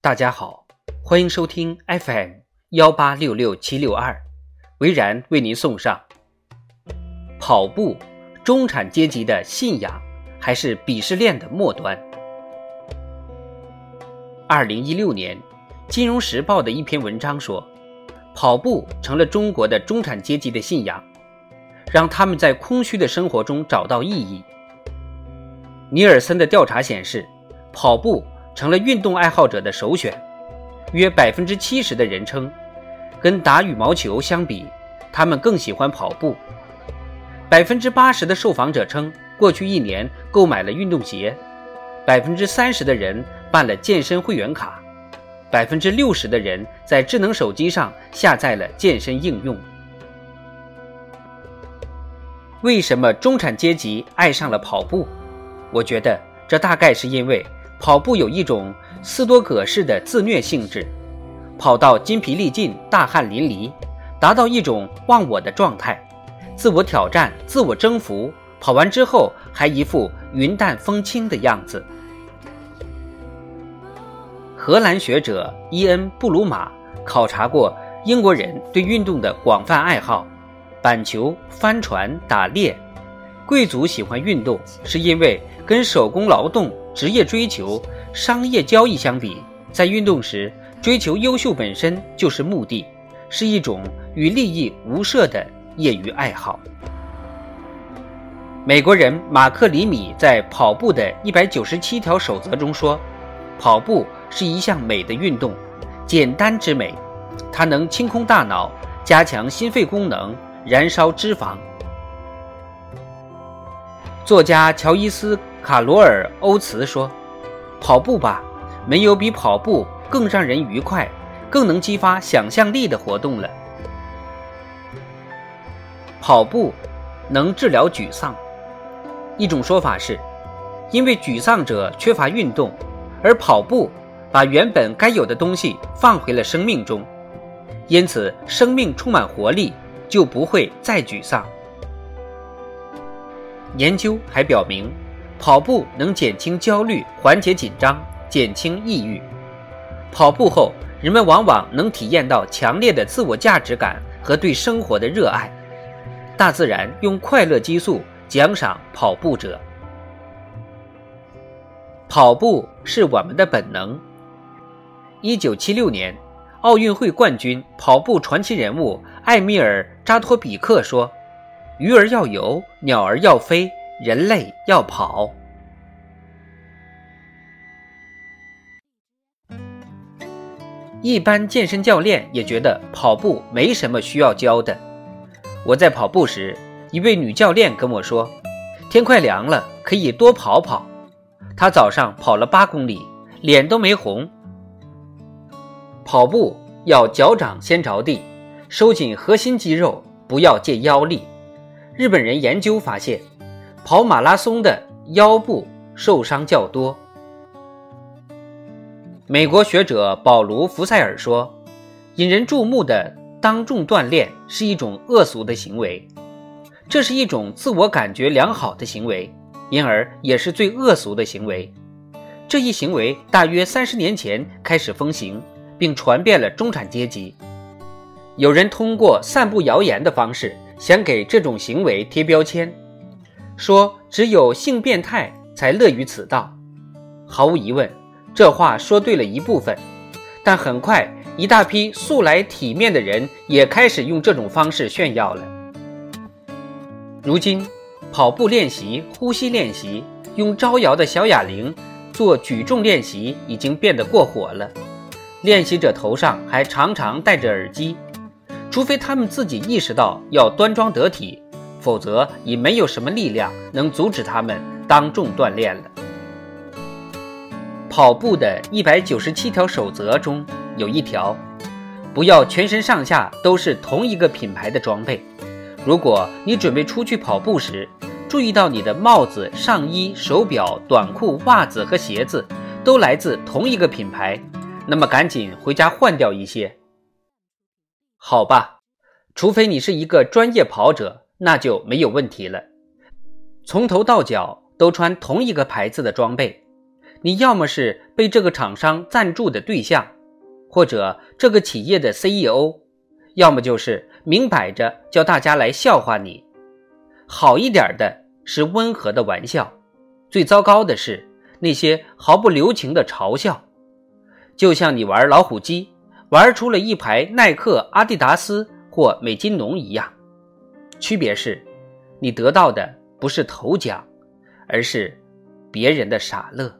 大家好，欢迎收听 FM 幺八六六七六二，维然为您送上：跑步，中产阶级的信仰，还是鄙视链的末端？二零一六年，《金融时报》的一篇文章说，跑步成了中国的中产阶级的信仰，让他们在空虚的生活中找到意义。尼尔森的调查显示，跑步。成了运动爱好者的首选，约百分之七十的人称，跟打羽毛球相比，他们更喜欢跑步。百分之八十的受访者称，过去一年购买了运动鞋，百分之三十的人办了健身会员卡，百分之六十的人在智能手机上下载了健身应用。为什么中产阶级爱上了跑步？我觉得这大概是因为。跑步有一种斯多葛式的自虐性质，跑到筋疲力尽、大汗淋漓，达到一种忘我的状态，自我挑战、自我征服。跑完之后还一副云淡风轻的样子。荷兰学者伊恩·布鲁马考察过英国人对运动的广泛爱好：板球、帆船、打猎。贵族喜欢运动，是因为跟手工劳动。职业追求、商业交易相比，在运动时追求优秀本身就是目的，是一种与利益无涉的业余爱好。美国人马克·里米在《跑步的一百九十七条守则》中说：“跑步是一项美的运动，简单之美，它能清空大脑，加强心肺功能，燃烧脂肪。”作家乔伊斯。卡罗尔·欧茨说：“跑步吧，没有比跑步更让人愉快、更能激发想象力的活动了。跑步能治疗沮丧。一种说法是，因为沮丧者缺乏运动，而跑步把原本该有的东西放回了生命中，因此生命充满活力，就不会再沮丧。研究还表明。”跑步能减轻焦虑、缓解紧张、减轻抑郁。跑步后，人们往往能体验到强烈的自我价值感和对生活的热爱。大自然用快乐激素奖赏跑步者。跑步是我们的本能。一九七六年，奥运会冠军、跑步传奇人物艾米尔·扎托比克说：“鱼儿要游，鸟儿要飞。”人类要跑。一般健身教练也觉得跑步没什么需要教的。我在跑步时，一位女教练跟我说：“天快凉了，可以多跑跑。”她早上跑了八公里，脸都没红。跑步要脚掌先着地，收紧核心肌肉，不要借腰力。日本人研究发现。跑马拉松的腰部受伤较多。美国学者保罗·福塞尔说：“引人注目的当众锻炼是一种恶俗的行为，这是一种自我感觉良好的行为，因而也是最恶俗的行为。这一行为大约三十年前开始风行，并传遍了中产阶级。有人通过散布谣言的方式，想给这种行为贴标签。”说只有性变态才乐于此道，毫无疑问，这话说对了一部分，但很快一大批素来体面的人也开始用这种方式炫耀了。如今，跑步练习、呼吸练习、用招摇的小哑铃做举重练习已经变得过火了，练习者头上还常常戴着耳机，除非他们自己意识到要端庄得体。否则，已没有什么力量能阻止他们当众锻炼了。跑步的一百九十七条守则中有一条：不要全身上下都是同一个品牌的装备。如果你准备出去跑步时，注意到你的帽子、上衣、手表、短裤、袜子和鞋子都来自同一个品牌，那么赶紧回家换掉一些。好吧，除非你是一个专业跑者。那就没有问题了，从头到脚都穿同一个牌子的装备，你要么是被这个厂商赞助的对象，或者这个企业的 CEO，要么就是明摆着叫大家来笑话你。好一点的是温和的玩笑，最糟糕的是那些毫不留情的嘲笑，就像你玩老虎机，玩出了一排耐克、阿迪达斯或美津浓一样。区别是，你得到的不是头奖，而是别人的傻乐。